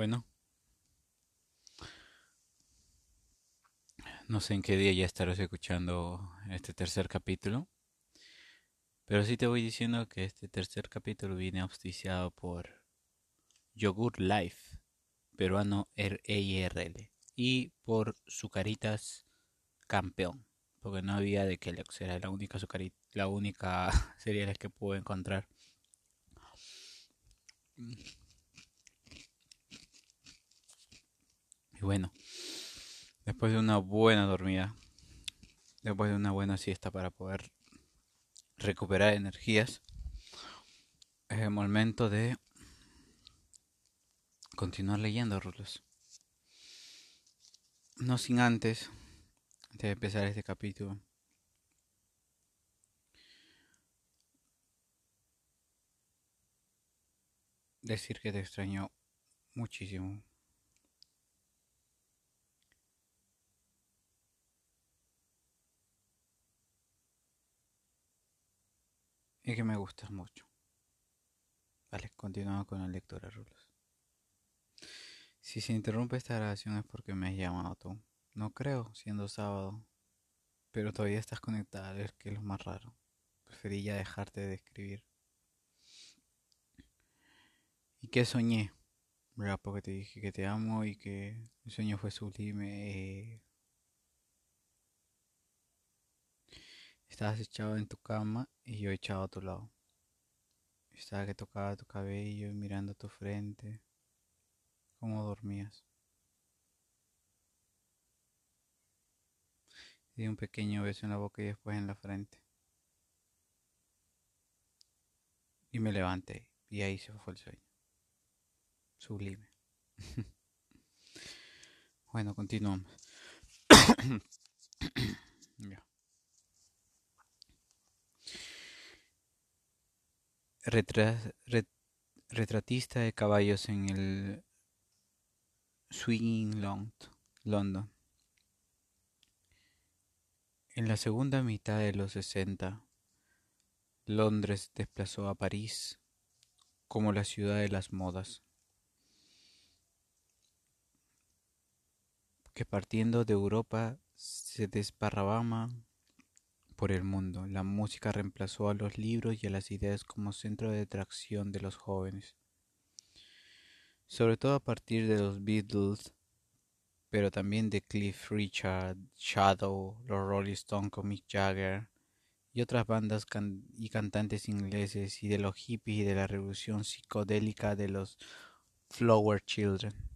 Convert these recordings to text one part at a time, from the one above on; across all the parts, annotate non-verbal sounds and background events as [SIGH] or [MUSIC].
Bueno, no sé en qué día ya estarás escuchando este tercer capítulo, pero sí te voy diciendo que este tercer capítulo viene auspiciado por Yogur Life, peruano EIRL, y por Sucaritas Campeón, porque no había de Kellogg's, era la única sucarita, la única [LAUGHS] que pude encontrar. Y bueno, después de una buena dormida, después de una buena siesta para poder recuperar energías, es el momento de continuar leyendo, Rulos. No sin antes de empezar este capítulo. Decir que te extraño muchísimo. Que me gustas mucho. Vale, continuamos con la lectura, Rulos. Si se interrumpe esta grabación es porque me has llamado tú. No creo, siendo sábado. Pero todavía estás conectada, es que es lo más raro. Preferí ya dejarte de escribir. ¿Y qué soñé? ¿Verdad? Porque te dije que te amo y que el sueño fue sublime. Eh, Estabas echado en tu cama y yo echado a tu lado. Estaba que tocaba tu cabello y mirando tu frente. ¿Cómo dormías? Di un pequeño beso en la boca y después en la frente. Y me levanté y ahí se fue el sueño. Sublime. [LAUGHS] bueno, continuamos. [COUGHS] ya. Retratista de caballos en el Swinging London. En la segunda mitad de los 60, Londres desplazó a París como la ciudad de las modas, que partiendo de Europa se desparrabama por el mundo, la música reemplazó a los libros y a las ideas como centro de atracción de los jóvenes. Sobre todo a partir de los Beatles, pero también de Cliff Richard, Shadow, los Rolling Stones con Mick Jagger y otras bandas y cantantes ingleses y de los hippies y de la revolución psicodélica de los Flower Children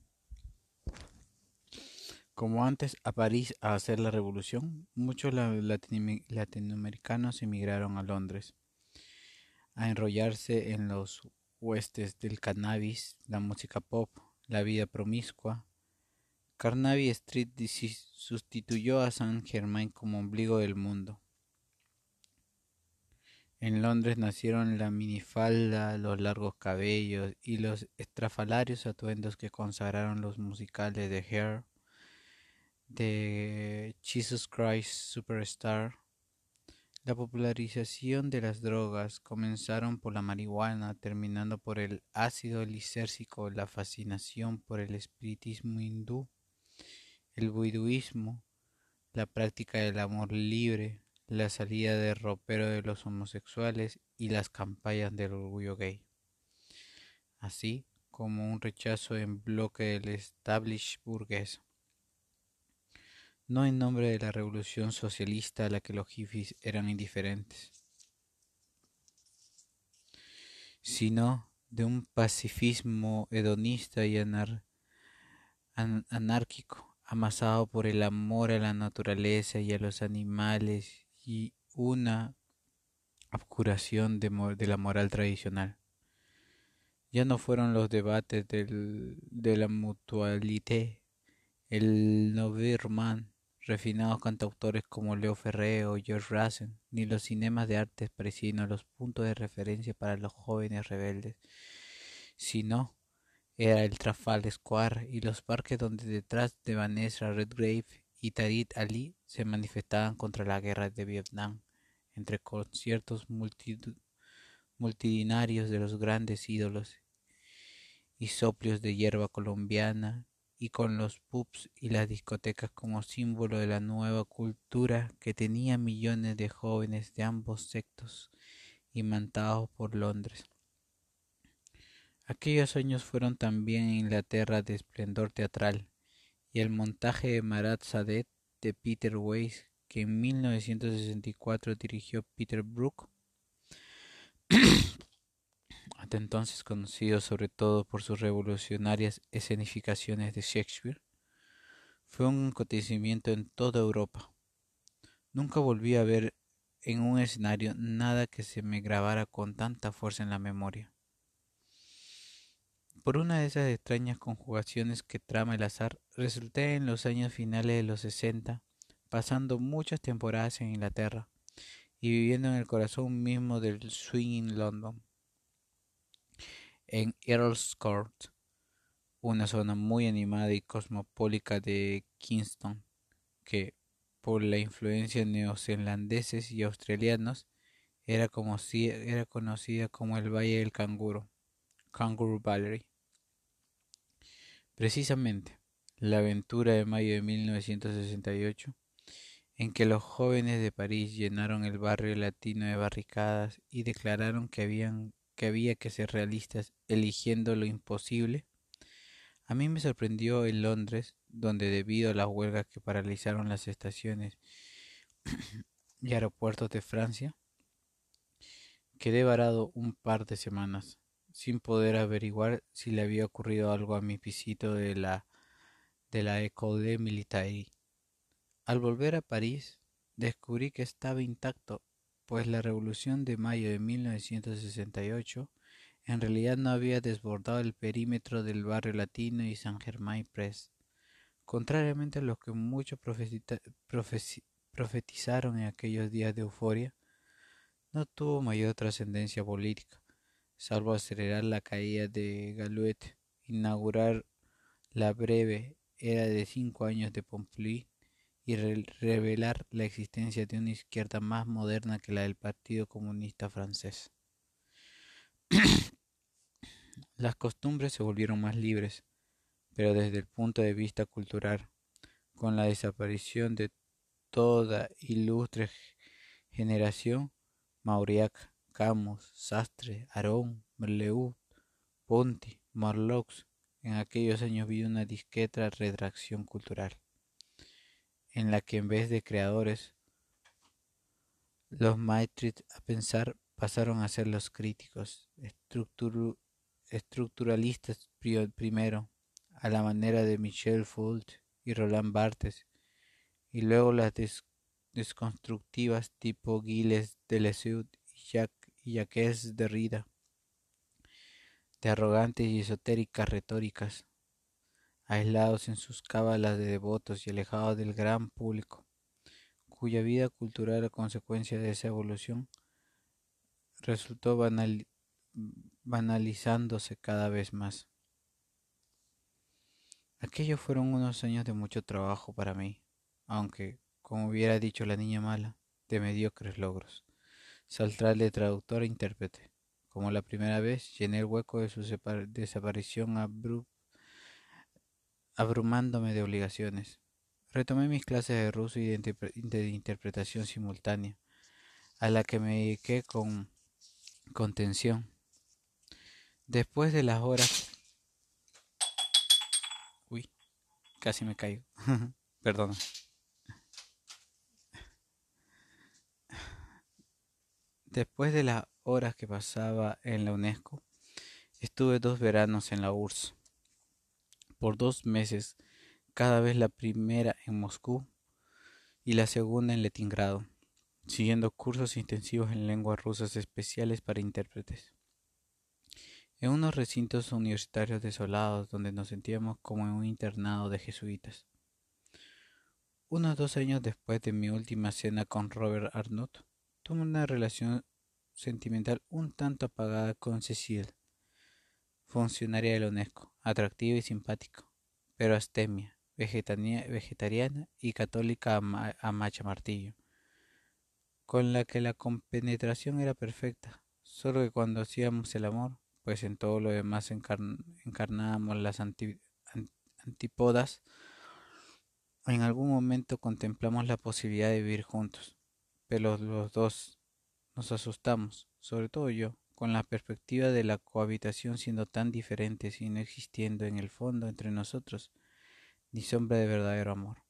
como antes a París a hacer la revolución, muchos latinoamericanos emigraron a Londres a enrollarse en los huestes del cannabis, la música pop, la vida promiscua. Carnaby Street sustituyó a San Germain como ombligo del mundo. En Londres nacieron la minifalda, los largos cabellos y los estrafalarios atuendos que consagraron los musicales de Hair, de Jesus Christ Superstar. La popularización de las drogas comenzaron por la marihuana, terminando por el ácido lisércico, la fascinación por el espiritismo hindú, el buiduismo, la práctica del amor libre, la salida de ropero de los homosexuales y las campañas del orgullo gay, así como un rechazo en bloque del establish burgués no en nombre de la revolución socialista a la que los hippies eran indiferentes, sino de un pacifismo hedonista y anárquico, amasado por el amor a la naturaleza y a los animales y una obcuración de, la moral tradicional. Ya no fueron los debates de la mutualité, el Novirman, refinados cantautores como Leo Ferré o George Rassen, ni los cinemas de arte sino los puntos de referencia para los jóvenes rebeldes, sino era el Trafalgar Square y los parques donde detrás de Vanessa Redgrave y Tadit Ali se manifestaban contra la guerra de Vietnam, entre conciertos multitudinarios de los grandes ídolos y soplios de hierba colombiana y con los pubs y las discotecas como símbolo de la nueva cultura que tenía millones de jóvenes de ambos sectos imantados por Londres. Aquellos años fueron también en Inglaterra de esplendor teatral, y el montaje de Marat Sadet de Peter Weiss, que en 1964 dirigió Peter Brook, hasta entonces conocido sobre todo por sus revolucionarias escenificaciones de Shakespeare, fue un acontecimiento en toda Europa. Nunca volví a ver en un escenario nada que se me grabara con tanta fuerza en la memoria. Por una de esas extrañas conjugaciones que trama el azar, resulté en los años finales de los sesenta, pasando muchas temporadas en Inglaterra y viviendo en el corazón mismo del swing London, en Earl's Court, una zona muy animada y cosmopolita de Kingston, que, por la influencia neozelandeses y australianos, era, como si, era conocida como el Valle del Canguro, Kangaroo Valley. Precisamente, la aventura de mayo de 1968, en que los jóvenes de París llenaron el barrio latino de barricadas y declararon que, habían, que había que ser realistas eligiendo lo imposible, a mí me sorprendió en Londres, donde debido a las huelgas que paralizaron las estaciones y aeropuertos de Francia, quedé varado un par de semanas sin poder averiguar si le había ocurrido algo a mi pisito de la de la École Militaire. Al volver a París, descubrí que estaba intacto, pues la revolución de mayo de 1968 en realidad no había desbordado el perímetro del barrio latino y San Germain Press, contrariamente a lo que muchos profetizaron en aquellos días de euforia, no tuvo mayor trascendencia política salvo acelerar la caída de Galouet, inaugurar la breve era de cinco años de Pompidou y revelar la existencia de una izquierda más moderna que la del Partido Comunista francés. [CLEARS THROAT] Las costumbres se volvieron más libres, pero desde el punto de vista cultural, con la desaparición de toda ilustre generación, Mauriac Camus, Sastre, Arón, Merleau, Ponti, Marlox. En aquellos años vi una discreta redacción cultural, en la que en vez de creadores, los maestros a pensar pasaron a ser los críticos, estructuralistas primero, a la manera de Michel Foucault y Roland Barthes, y luego las desconstructivas tipo Gilles Deleuze y Jacques y es Derrida, de arrogantes y esotéricas retóricas, aislados en sus cábalas de devotos y alejados del gran público, cuya vida cultural a consecuencia de esa evolución resultó banalizándose cada vez más. Aquellos fueron unos años de mucho trabajo para mí, aunque, como hubiera dicho la niña mala, de mediocres logros saldrá de traductor e intérprete. Como la primera vez, llené el hueco de su desaparición abrumándome de obligaciones. Retomé mis clases de ruso y de, interpretación simultánea, a la que me dediqué con contención. Después de las horas... Uy, casi me caigo. [LAUGHS] Perdona. Después de las horas que pasaba en la UNESCO, estuve dos veranos en la URSS. Por dos meses, cada vez la primera en Moscú y la segunda en Leningrado, siguiendo cursos intensivos en lenguas rusas especiales para intérpretes. En unos recintos universitarios desolados donde nos sentíamos como en un internado de jesuitas. Unos dos años después de mi última cena con Robert Arnott, tuve una relación sentimental un tanto apagada con Cecil, funcionaria de la UNESCO, atractiva y simpática, pero astemia, vegetariana y católica a, macha martillo, con la que la compenetración era perfecta, solo que cuando hacíamos el amor, pues en todo lo demás encarnábamos las antípodas, en algún momento contemplamos la posibilidad de vivir juntos, pero los dos nos asustamos, sobre todo yo, con la perspectiva de la cohabitación siendo tan diferentes y no existiendo en el fondo entre nosotros ni sombra de verdadero amor.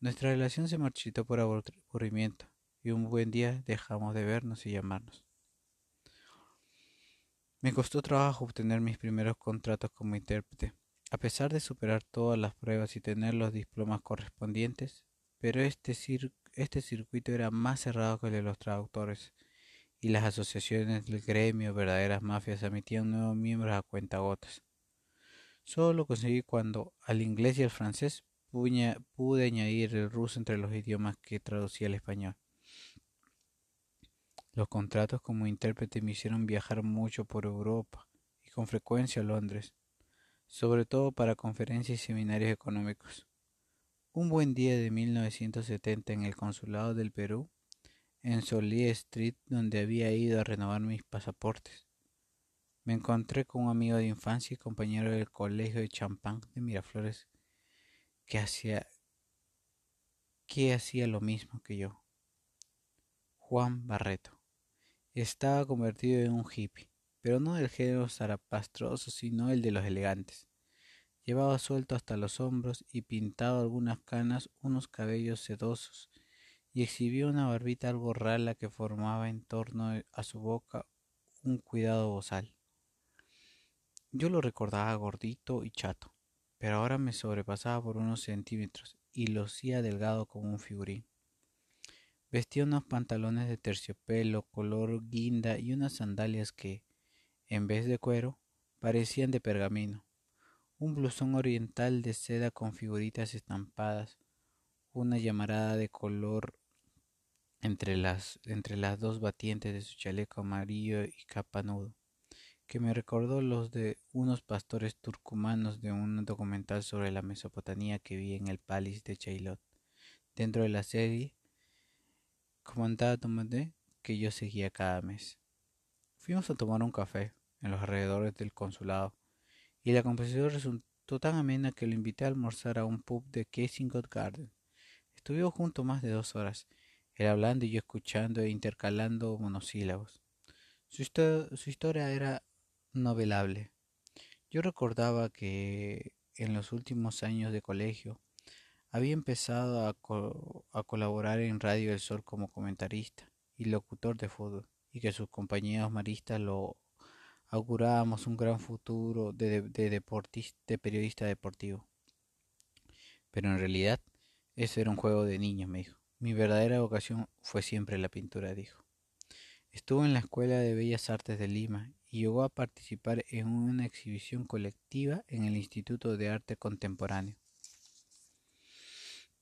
Nuestra relación se marchitó por aburrimiento y un buen día dejamos de vernos y llamarnos. Me costó trabajo obtener mis primeros contratos como intérprete, a pesar de superar todas las pruebas y tener los diplomas correspondientes, pero este, este circuito era más cerrado que el de los traductores, y las asociaciones del gremio, verdaderas mafias, emitían nuevos miembros a cuentagotas. Solo lo conseguí cuando al inglés y al francés pude añadir el ruso entre los idiomas que traducía al español. Los contratos como intérprete me hicieron viajar mucho por Europa y con frecuencia a Londres, sobre todo para conferencias y seminarios económicos. Un buen día de 1970 en el Consulado del Perú, en Solier Street, donde había ido a renovar mis pasaportes, me encontré con un amigo de infancia y compañero del colegio de Champán de Miraflores que hacía que hacía lo mismo que yo. Juan Barreto. Estaba convertido en un hippie, pero no del género zarapastroso, sino el de los elegantes. Llevaba suelto hasta los hombros y pintado algunas canas unos cabellos sedosos, y exhibía una barbita algo rala que formaba en torno a su boca un cuidado bozal. Yo lo recordaba gordito y chato, pero ahora me sobrepasaba por unos centímetros y lo hacía delgado como un figurín. Vestía unos pantalones de terciopelo color guinda y unas sandalias que, en vez de cuero, parecían de pergamino, un blusón oriental de seda con figuritas estampadas, una llamarada de color entre las, entre las dos batientes de su chaleco amarillo y capanudo, que me recordó los de unos pastores turcumanos de un documental sobre la Mesopotamia que vi en el Palace de Chailot. Dentro de la serie comentaba Tomate que yo seguía cada mes. Fuimos a tomar un café en los alrededores del consulado y la conversación resultó tan amena que lo invité a almorzar a un pub de Kensington Garden. Estuvimos juntos más de dos horas, él hablando y yo escuchando e intercalando monosílabos. Su, historia era novelable. Yo recordaba que en los últimos años de colegio había empezado a, colaborar en Radio El Sol como comentarista y locutor de fútbol, y que sus compañeros maristas lo augurábamos un gran futuro de, de periodista deportivo. Pero en realidad, eso era un juego de niños, me dijo. Mi verdadera vocación fue siempre la pintura, dijo. Estuvo en la Escuela de Bellas Artes de Lima y llegó a participar en una exhibición colectiva en el Instituto de Arte Contemporáneo.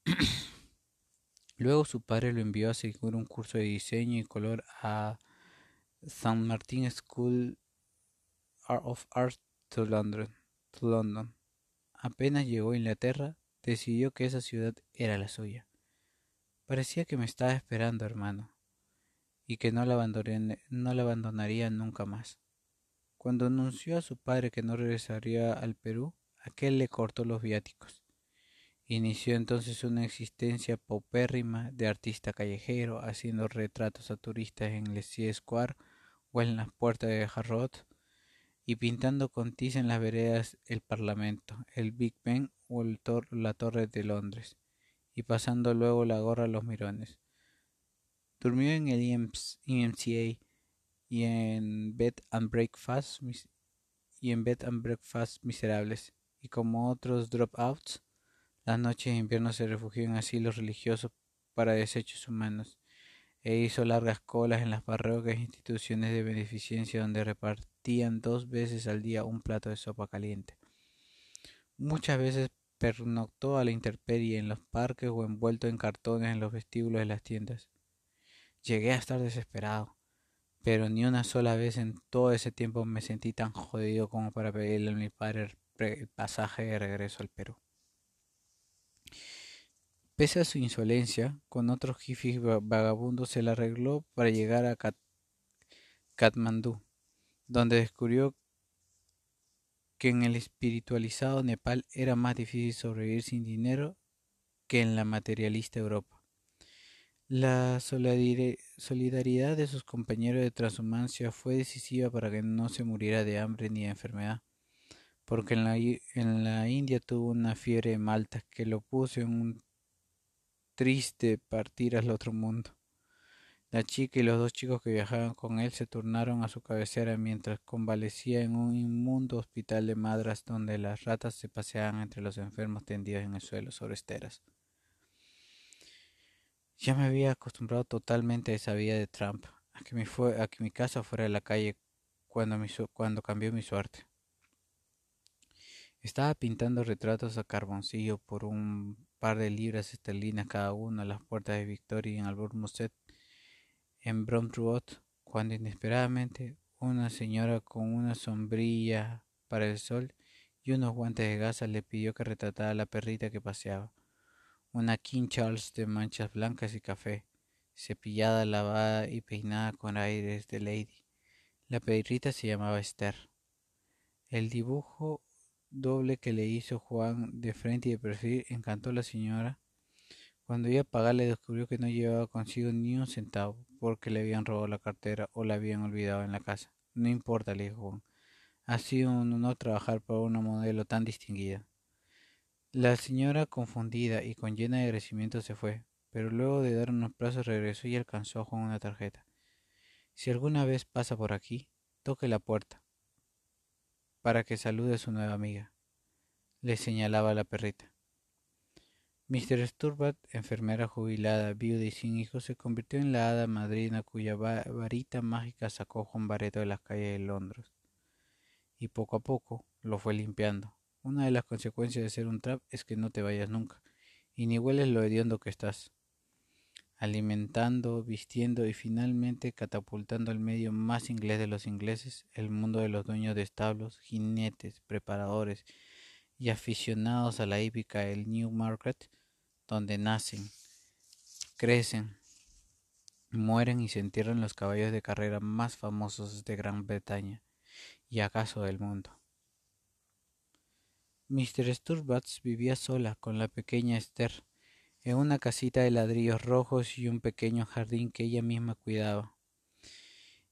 [CLEARS THROAT] Luego su padre lo envió a seguir un curso de diseño y color a St. Martin School of Art to London. Apenas llegó a Inglaterra, decidió que esa ciudad era la suya. Parecía que me estaba esperando, hermano, y que no la, no la abandonaría nunca más. Cuando anunció a su padre que no regresaría al Perú, aquel le cortó los viáticos. Inició entonces una existencia paupérrima de artista callejero, haciendo retratos a turistas en Le Square o en las puertas de Harrod, y pintando con tiza en las veredas el Parlamento, el Big Ben o la Torre de Londres, y pasando luego la gorra a los mirones. Durmió en el EMCA y en Bed and Breakfast y en Bed and Breakfast miserables, y como otros dropouts, las noches de invierno se refugió en asilos religiosos para desechos humanos e hizo largas colas en las parroquias e instituciones de beneficencia donde repartían dos veces al día un plato de sopa caliente. Muchas veces pernoctó a la intemperie en los parques o envuelto en cartones en los vestíbulos de las tiendas. Llegué a estar desesperado, pero ni una sola vez en todo ese tiempo me sentí tan jodido como para pedirle a mi padre el pasaje de regreso al Perú. Pese a su insolencia, con otros hippies vagabundos se la arregló para llegar a Katmandú, donde descubrió que en el espiritualizado Nepal era más difícil sobrevivir sin dinero que en la materialista Europa. La solidaridad de sus compañeros de transhumancia fue decisiva para que no se muriera de hambre ni de enfermedad, porque en la, en la India tuvo una fiebre de Malta que lo puso en un triste partir al otro mundo. La chica y los dos chicos que viajaban con él se turnaron a su cabecera mientras convalecía en un inmundo hospital de madras donde las ratas se paseaban entre los enfermos tendidos en el suelo sobre esteras. Ya me había acostumbrado totalmente a esa vida de Trump, a que mi, fue, a que mi casa fuera de la calle cuando, cambió mi suerte. Estaba pintando retratos a carboncillo por un par de libras esterlinas cada uno a las puertas de Victoria en Albornoz en Road, cuando inesperadamente una señora con una sombrilla para el sol y unos guantes de gasa le pidió que retratara a la perrita que paseaba. Una King Charles de manchas blancas y café, cepillada, lavada y peinada con aires de lady. La perrita se llamaba Esther. El dibujo doble que le hizo Juan de frente y de perfil encantó a la señora cuando iba a pagarle descubrió que no llevaba consigo ni un centavo, porque le habían robado la cartera o la habían olvidado en la casa. No importa, le dijo Juan. Ha sido un honor trabajar para una modelo tan distinguida. La señora, confundida y con llena de agradecimiento, se fue, pero luego de dar unos plazos regresó y alcanzó a Juan una tarjeta. Si alguna vez pasa por aquí, toque la puerta, para que salude a su nueva amiga. Le señalaba la perrita. Mr. Sturbat, enfermera jubilada, viuda y sin hijos, se convirtió en la hada madrina cuya varita mágica sacó Juan Bareto de las calles de Londres. Y poco a poco lo fue limpiando. Una de las consecuencias de ser un trap es que no te vayas nunca, y ni hueles lo hediondo que estás. Alimentando, vistiendo y finalmente catapultando el medio más inglés de los ingleses, el mundo de los dueños de establos, jinetes, preparadores y aficionados a la hípica del Newmarket, donde nacen, crecen, mueren y se entierran los caballos de carrera más famosos de Gran Bretaña y acaso del mundo. Mr. Sturbats vivía sola con la pequeña Esther en una casita de ladrillos rojos y un pequeño jardín que ella misma cuidaba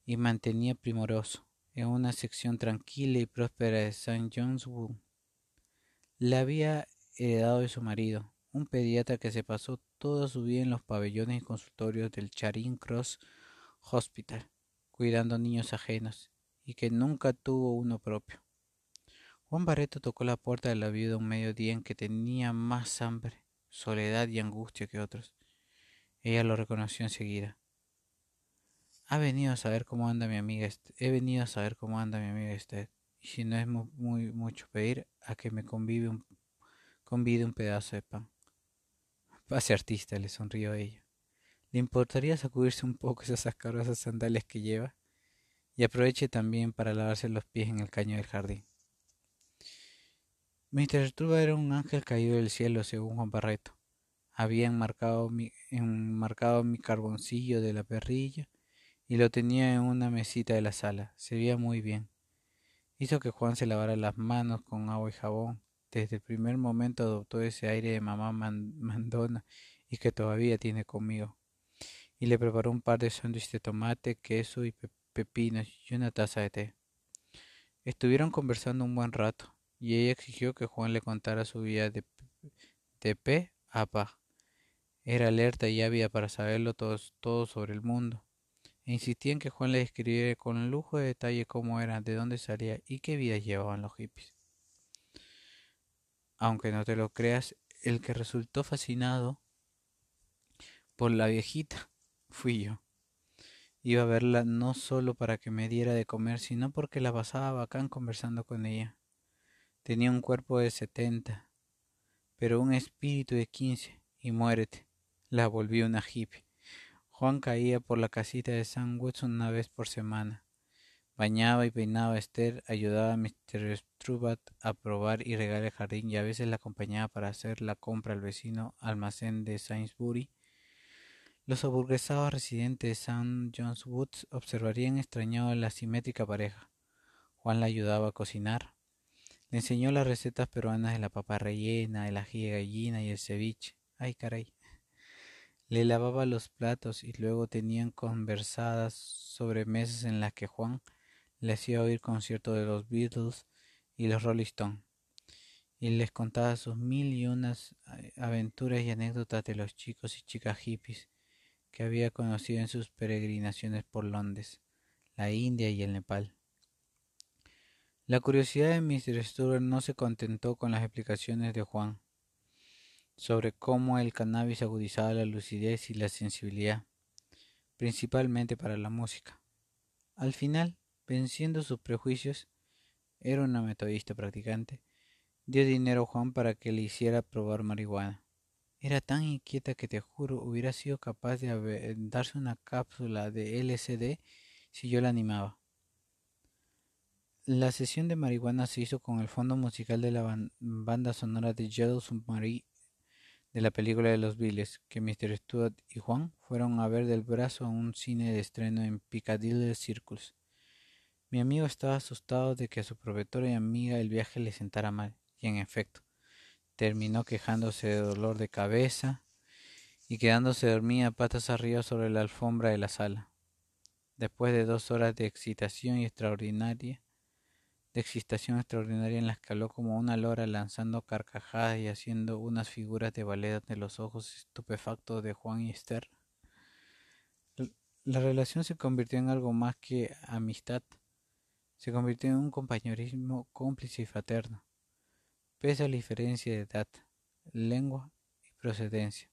y mantenía primoroso en una sección tranquila y próspera de St. John's Wood. La había heredado de su marido, un pediatra que se pasó toda su vida en los pabellones y consultorios del Charing Cross Hospital, cuidando niños ajenos, y que nunca tuvo uno propio. Juan Barreto tocó la puerta de la viuda un mediodía en que tenía más hambre, soledad y angustia que otros. Ella lo reconoció enseguida. Ha venido a saber cómo anda mi amiga. He venido a saber cómo anda mi amiga Esther si no es muy, mucho pedir, a que me convive convide un pedazo de pan. [LAUGHS] Pase artista, le sonrió ella. ¿Le importaría sacudirse un poco esas ascarosas sandalias que lleva? Y aproveche también para lavarse los pies en el caño del jardín. Mr. Truba era un ángel caído del cielo, según Juan Barreto. Había enmarcado mi, enmarcado mi carboncillo de la perrilla y lo tenía en una mesita de la sala. Se veía muy bien hizo que Juan se lavara las manos con agua y jabón. Desde el primer momento adoptó ese aire de mamá mandona y que todavía tiene conmigo. Y le preparó un par de sándwiches de tomate, queso y pepinos y una taza de té. Estuvieron conversando un buen rato y ella exigió que Juan le contara su vida de, de pe a pa. Era alerta y ávida para saberlo todo, todo sobre el mundo insistía en que Juan le describiera con lujo de detalle cómo era, de dónde salía y qué vida llevaban los hippies. Aunque no te lo creas, el que resultó fascinado por la viejita [LAUGHS] fui yo. Iba a verla no solo para que me diera de comer, sino porque la pasaba bacán conversando con ella. Tenía un cuerpo de setenta, pero un espíritu de quince, y muérete, la volví una hippie. Juan caía por la casita de Watson una vez por semana. Bañaba y peinaba a Esther, ayudaba a Mr. Strubat a probar y regar el jardín y a veces la acompañaba para hacer la compra al vecino almacén de Sainsbury. Los aburguesados residentes de St. John's Woods observarían extrañados la simétrica pareja. Juan la ayudaba a cocinar. Le enseñó las recetas peruanas de la papa rellena, el ají de gallina y el ceviche. Ay, caray. Le lavaba los platos y luego tenían conversadas sobre mesas en las que Juan le hacía oír conciertos de los Beatles y los Rolling Stones y les contaba sus mil y unas eh, aventuras y anécdotas de los chicos y chicas hippies que había conocido en sus peregrinaciones por Londres, la India y el Nepal. La curiosidad de Mr. Stewart no se contentó con las explicaciones de Juan sobre cómo el cannabis agudizaba la lucidez y la sensibilidad, principalmente para la música. Al final, venciendo sus prejuicios, era una metodista practicante, dio dinero a Juan para que le hiciera probar marihuana. Era tan inquieta que te juro hubiera sido capaz de darse una cápsula de LSD si yo la animaba. La sesión de marihuana se hizo con el fondo musical de la banda sonora de Yellow Submarine de la película de los Viles, que Mr. Stuart y Juan fueron a ver del brazo a un cine de estreno en Piccadilly Circus. Mi amigo estaba asustado de que a su proveedora y amiga el viaje le sentara mal, y en efecto, terminó quejándose de dolor de cabeza y quedándose dormida patas arriba sobre la alfombra de la sala. Después de dos horas de excitación y extraordinaria, de excitación extraordinaria en la habló como una lora lanzando carcajadas y haciendo unas figuras de ballet ante los ojos estupefactos de Juan y Esther. La relación se convirtió en algo más que amistad, se convirtió en un compañerismo cómplice y fraterno, pese a la diferencia de edad, lengua y procedencia.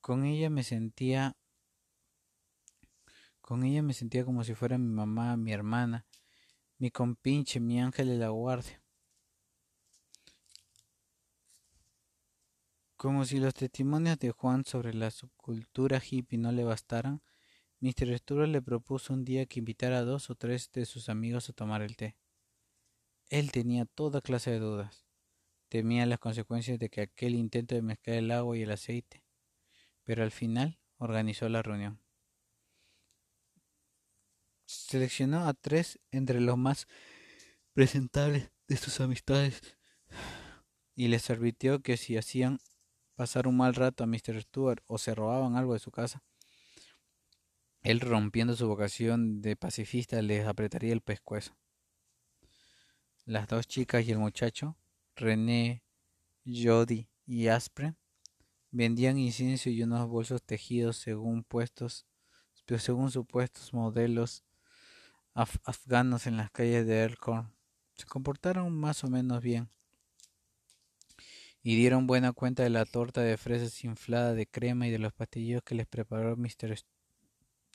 Con ella me sentía con ella me sentía como si fuera mi mamá, mi hermana, mi compinche, mi ángel de la guardia. Como si los testimonios de Juan sobre la subcultura hippie no le bastaran, Mr. Stuart le propuso un día que invitara a dos o tres de sus amigos a tomar el té. Él tenía toda clase de dudas. Temía las consecuencias de que aquel intento de mezclar el agua y el aceite, pero al final organizó la reunión seleccionó a tres entre los más presentables de sus amistades y les advirtió que si hacían pasar un mal rato a Mr. Stewart o se robaban algo de su casa, él rompiendo su vocación de pacifista les apretaría el pescuezo. Las dos chicas y el muchacho, René, Jody y Aspre, vendían incienso y unos bolsos tejidos según puestos, según supuestos modelos afganos en las calles de Elkhorn se comportaron más o menos bien y dieron buena cuenta de la torta de fresas inflada de crema y de los pastillos que les preparó Mr.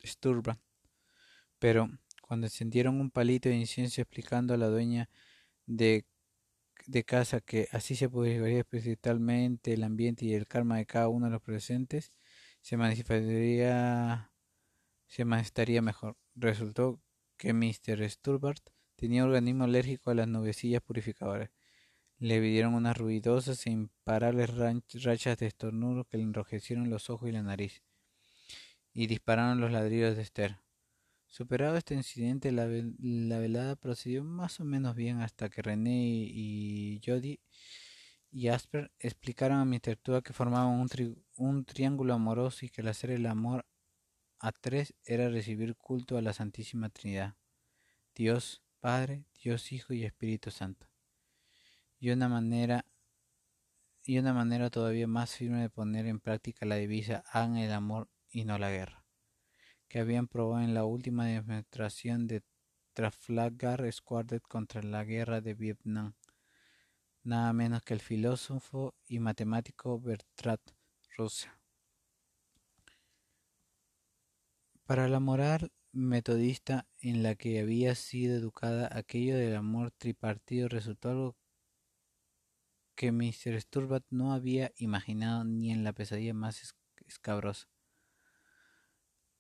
Sturban. Pero cuando encendieron un palito de incienso explicando a la dueña de, de casa que así se purificaría especialmente el ambiente y el karma de cada uno de los presentes, se manifestaría, se manifestaría mejor. Resultó que Mr. Sturbart tenía organismo alérgico a las nubecillas purificadoras. Le pidieron unas ruidosas e imparables rachas de estornudo que le enrojecieron los ojos y la nariz, y dispararon los ladrillos de Esther. Superado este incidente, la, velada procedió más o menos bien hasta que René y, Jody y Asper explicaron a Mr. Tua que formaban un, un triángulo amoroso y que el hacer el amor a tres era recibir culto a la Santísima Trinidad, Dios Padre, Dios Hijo y Espíritu Santo. Y una manera y una manera todavía más firme de poner en práctica la divisa hagan el amor y no la guerra, que habían probado en la última demostración de Trafalgar Square contra la guerra de Vietnam, nada menos que el filósofo y matemático Bertrand Russell. Para la moral metodista en la que había sido educada, aquello del amor tripartido resultó algo que Mr. Sturbat no había imaginado ni en la pesadilla más escabrosa.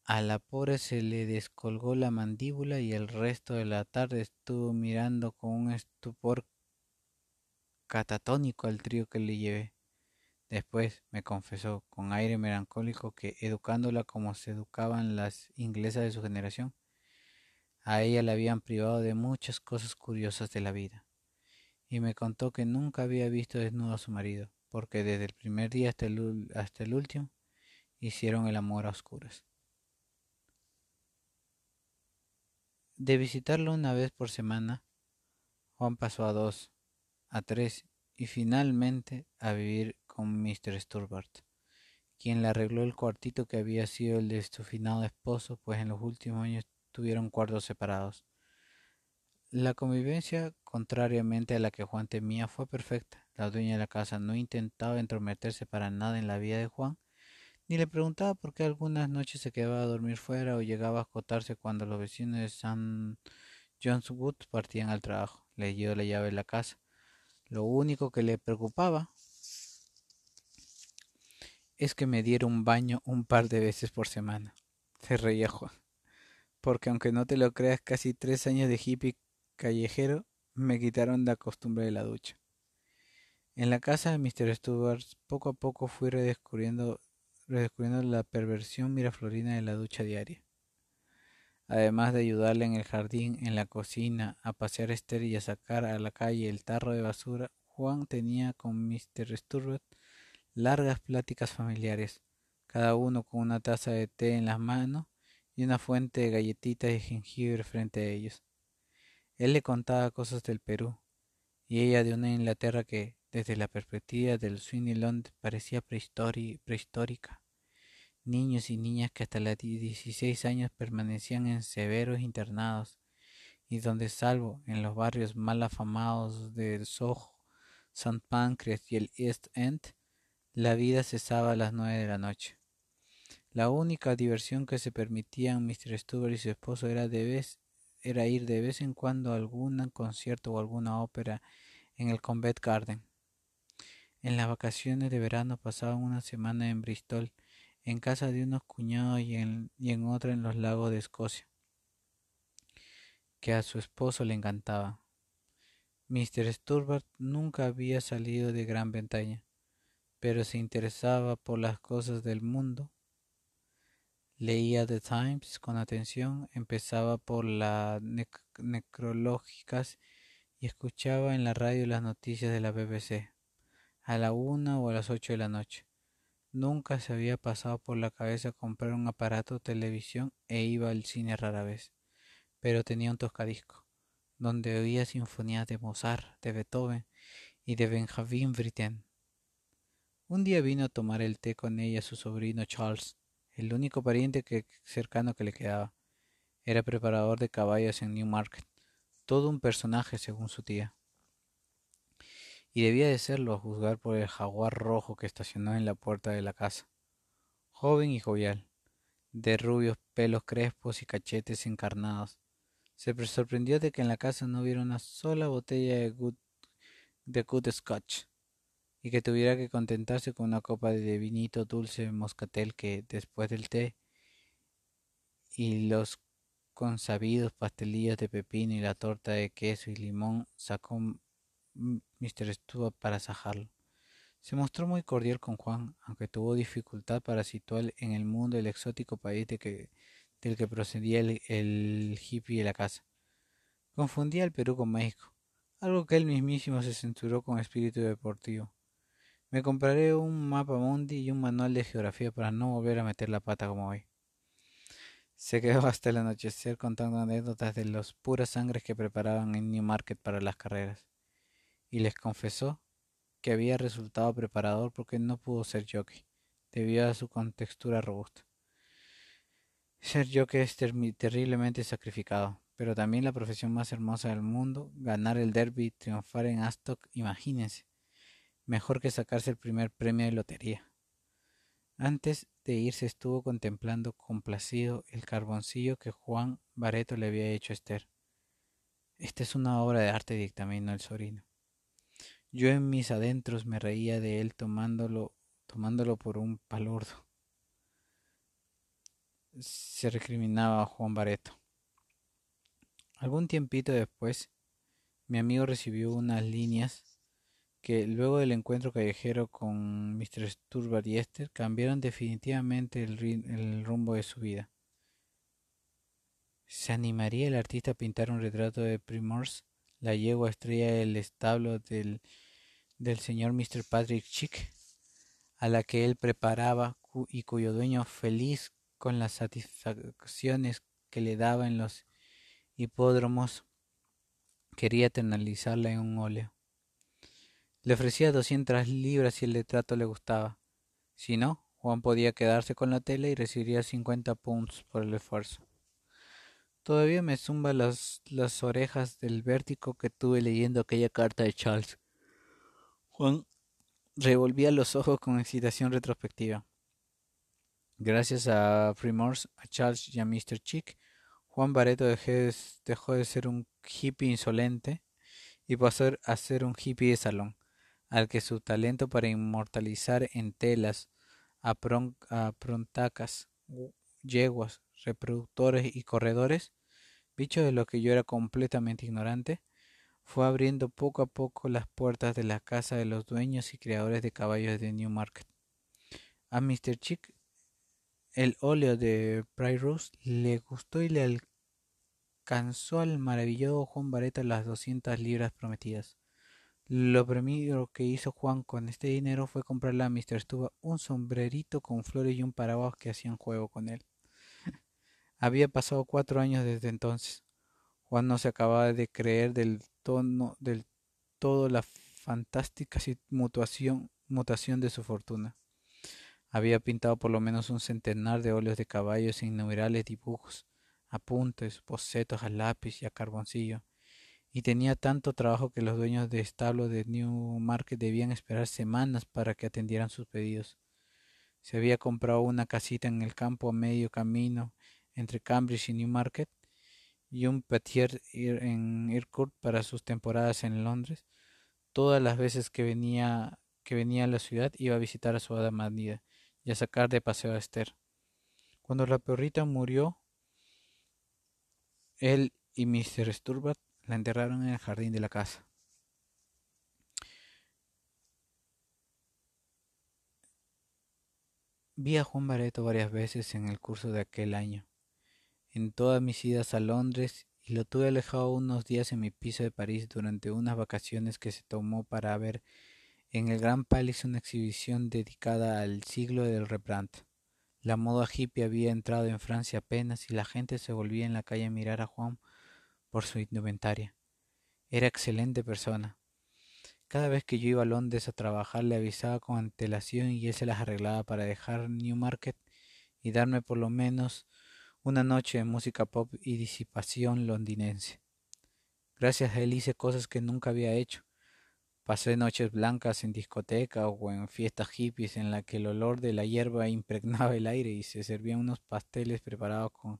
A la pobre se le descolgó la mandíbula y el resto de la tarde estuvo mirando con un estupor catatónico al trío que le llevé. Después me confesó con aire melancólico que, educándola como se educaban las inglesas de su generación, A ella la habían privado de muchas cosas curiosas de la vida, y me contó que nunca había visto desnudo a su marido, porque desde el primer día hasta el, hasta el último hicieron el amor a oscuras. De visitarlo una vez por semana, Juan pasó a dos, a tres y finalmente a vivir con Mr. Sturbart, quien le arregló el cuartito que había sido el de su finado esposo, pues en los últimos años tuvieron cuartos separados. La convivencia, contrariamente a la que Juan temía, fue perfecta. La dueña de la casa no intentaba entrometerse para nada en la vida de Juan, ni le preguntaba por qué algunas noches se quedaba a dormir fuera o llegaba a acotarse cuando los vecinos de San John's Wood partían al trabajo. Le dio la llave de la casa. Lo único que le preocupaba es que me diera un baño un par de veces por semana. Se reía Juan porque aunque no te lo creas, casi tres años de hippie callejero me quitaron la costumbre de la ducha. En la casa de Mr. Stewart poco a poco fui redescubriendo, redescubriendo la perversión miraflorina de la ducha diaria. Además de ayudarle en el jardín, en la cocina, a pasear a Esther y a sacar a la calle el tarro de basura, Juan tenía con Mr. Stewart largas pláticas familiares, cada uno con una taza de té en las manos y una fuente de galletitas de jengibre frente a ellos. Él le contaba cosas del Perú, y ella de una Inglaterra que, desde la perspectiva del Swineyland, parecía prehistórica. Niños y niñas que hasta los 16 años permanecían en severos internados, y donde, salvo en los barrios mal afamados de Soho, St. Pancras y el East End, la vida cesaba a las nueve de la noche. La única diversión que se permitían Mr. Stuber y su esposo era, de vez, era ir de vez en cuando a algún concierto o alguna ópera en el Covent Garden. En las vacaciones de verano pasaban una semana en Bristol, en casa de unos cuñados y en, y en otra en los lagos de Escocia, que a su esposo le encantaba. Mr. Sturbart nunca había salido de Gran Bretaña, pero se interesaba por las cosas del mundo Leía The Times con atención, empezaba por las necrológicas y escuchaba en la radio las noticias de la BBC, a la una o a las ocho de la noche. Nunca se había pasado por la cabeza comprar un aparato de televisión e iba al cine rara vez, pero tenía un toscadisco, donde oía sinfonías de Mozart, de Beethoven y de Benjamin Britten. Un día vino a tomar el té con ella su sobrino Charles, el único pariente cercano que le quedaba. Era preparador de caballos en Newmarket, todo un personaje según su tía. Y debía de serlo a juzgar por el jaguar rojo que estacionó en la puerta de la casa. Joven y jovial, de rubios pelos crespos y cachetes encarnados. Se sorprendió de que en la casa no hubiera una sola botella de good, de good scotch y que tuviera que contentarse con una copa de vinito dulce moscatel que después del té y los consabidos pastelillos de pepino y la torta de queso y limón sacó Mr. Stuart para sajarlo. Se mostró muy cordial con Juan, aunque tuvo dificultad para situar en el mundo el exótico país de que, del que procedía el, hippie de la casa. Confundía el Perú con México, algo que él mismísimo se censuró con espíritu deportivo. Me compraré un mapa mundi y un manual de geografía para no volver a meter la pata como hoy. Se quedó [LAUGHS] hasta el anochecer contando anécdotas de los puras sangres que preparaban en Newmarket para las carreras, y les confesó que había resultado preparador porque no pudo ser jockey, debido a su contextura robusta. Ser jockey es terriblemente sacrificado, pero también la profesión más hermosa del mundo, ganar el derby, triunfar en Astok, imagínense mejor que sacarse el primer premio de lotería. Antes de irse estuvo contemplando complacido el carboncillo que Juan Bareto le había hecho a Esther. Esta es una obra de arte, dictaminó el sobrino. Yo en mis adentros me reía de él tomándolo, tomándolo por un palurdo. Se recriminaba a Juan Bareto. Algún tiempito después, mi amigo recibió unas líneas que luego del encuentro callejero con Mr. Sturbart y Esther cambiaron definitivamente el, rumbo de su vida. ¿Se animaría el artista a pintar un retrato de Primors, la yegua estrella del establo del, señor Mr. Patrick Chick, a la que él preparaba y cuyo dueño, feliz con las satisfacciones que le daba en los hipódromos, quería eternalizarla en un óleo? Le ofrecía doscientas libras si el retrato le gustaba. Si no, Juan podía quedarse con la tela y recibiría cincuenta pounds por el esfuerzo. Todavía me zumba las, las orejas del vértigo que tuve leyendo aquella carta de Charles. Juan revolvía los ojos con excitación retrospectiva. Gracias a Primors, a Charles y a Mr. Chick, Juan Bareto dejó de ser un hippie insolente y pasó a ser un hippie de salón al que su talento para inmortalizar en telas a, prontacas, yeguas, reproductores y corredores, bicho de lo que yo era completamente ignorante, fue abriendo poco a poco las puertas de la casa de los dueños y creadores de caballos de Newmarket. A Mr. Chick el óleo de Rose le gustó y le alcanzó al maravilloso Juan Bareta las doscientas libras prometidas. Lo primero que hizo Juan con este dinero fue comprarle a Mr. Stuba un sombrerito con flores y un paraguas que hacían juego con él. [LAUGHS] Había pasado cuatro años desde entonces. Juan no se acababa de creer del, tono, del todo la fantástica mutación, mutación de su fortuna. Había pintado por lo menos un centenar de óleos de caballos e innumerables dibujos, apuntes, bocetos a lápiz y a carboncillo y tenía tanto trabajo que los dueños de establo de Newmarket debían esperar semanas para que atendieran sus pedidos. Se había comprado una casita en el campo a medio camino entre Cambridge y Newmarket y un patier en Irkut para sus temporadas en Londres. Todas las veces que venía, que venía a la ciudad iba a visitar a su hada y a sacar de paseo a Esther. Cuando la perrita murió, él y Mr. Sturbat la enterraron en el jardín de la casa. Vi a Juan Bareto varias veces en el curso de aquel año, en todas mis idas a Londres, y lo tuve alejado unos días en mi piso de París durante unas vacaciones que se tomó para ver en el Gran Palace una exhibición dedicada al siglo del Rembrandt. La moda hippie había entrado en Francia apenas y la gente se volvía en la calle a mirar a Juan por su indumentaria. Era excelente persona. Cada vez que yo iba a Londres a trabajar le avisaba con antelación y él se las arreglaba para dejar Newmarket y darme por lo menos una noche de música pop y disipación londinense. Gracias a él hice cosas que nunca había hecho. Pasé noches blancas en discoteca o en fiestas hippies en la que el olor de la hierba impregnaba el aire y se servían unos pasteles preparados con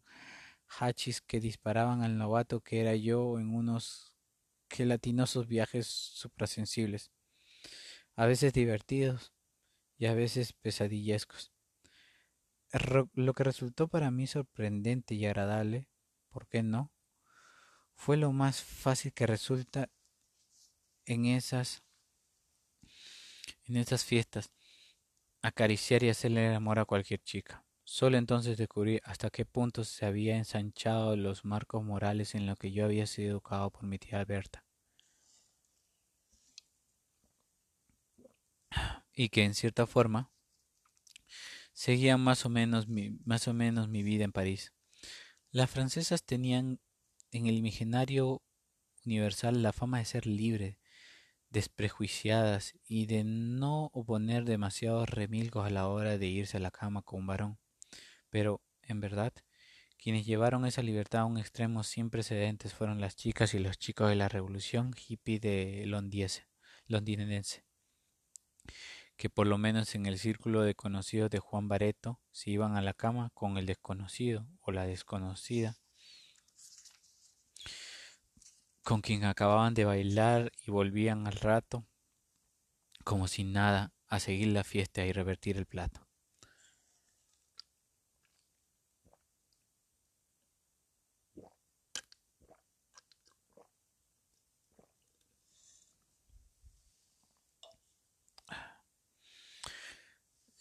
hachis que disparaban al novato que era yo en unos gelatinosos viajes suprasensibles, a veces divertidos y a veces pesadillescos. Lo que resultó para mí sorprendente y agradable, ¿por qué no? Fue lo más fácil que resulta en esas en esas fiestas acariciar y hacerle el amor a cualquier chica. Solo entonces descubrí hasta qué punto se había ensanchado los marcos morales en los que yo había sido educado por mi tía Alberta. Y que en cierta forma seguía más o menos mi, más o menos mi vida en París. Las francesas tenían en el imaginario universal la fama de ser libres, desprejuiciadas y de no oponer demasiados remilgos a la hora de irse a la cama con un varón. Pero, en verdad, quienes llevaron esa libertad a un extremo sin precedentes fueron las chicas y los chicos de la revolución hippie de londinense, que por lo menos en el círculo de conocidos de Juan Bareto se iban a la cama con el desconocido o la desconocida, con quien acababan de bailar y volvían al rato, como sin nada, a seguir la fiesta y revertir el plato.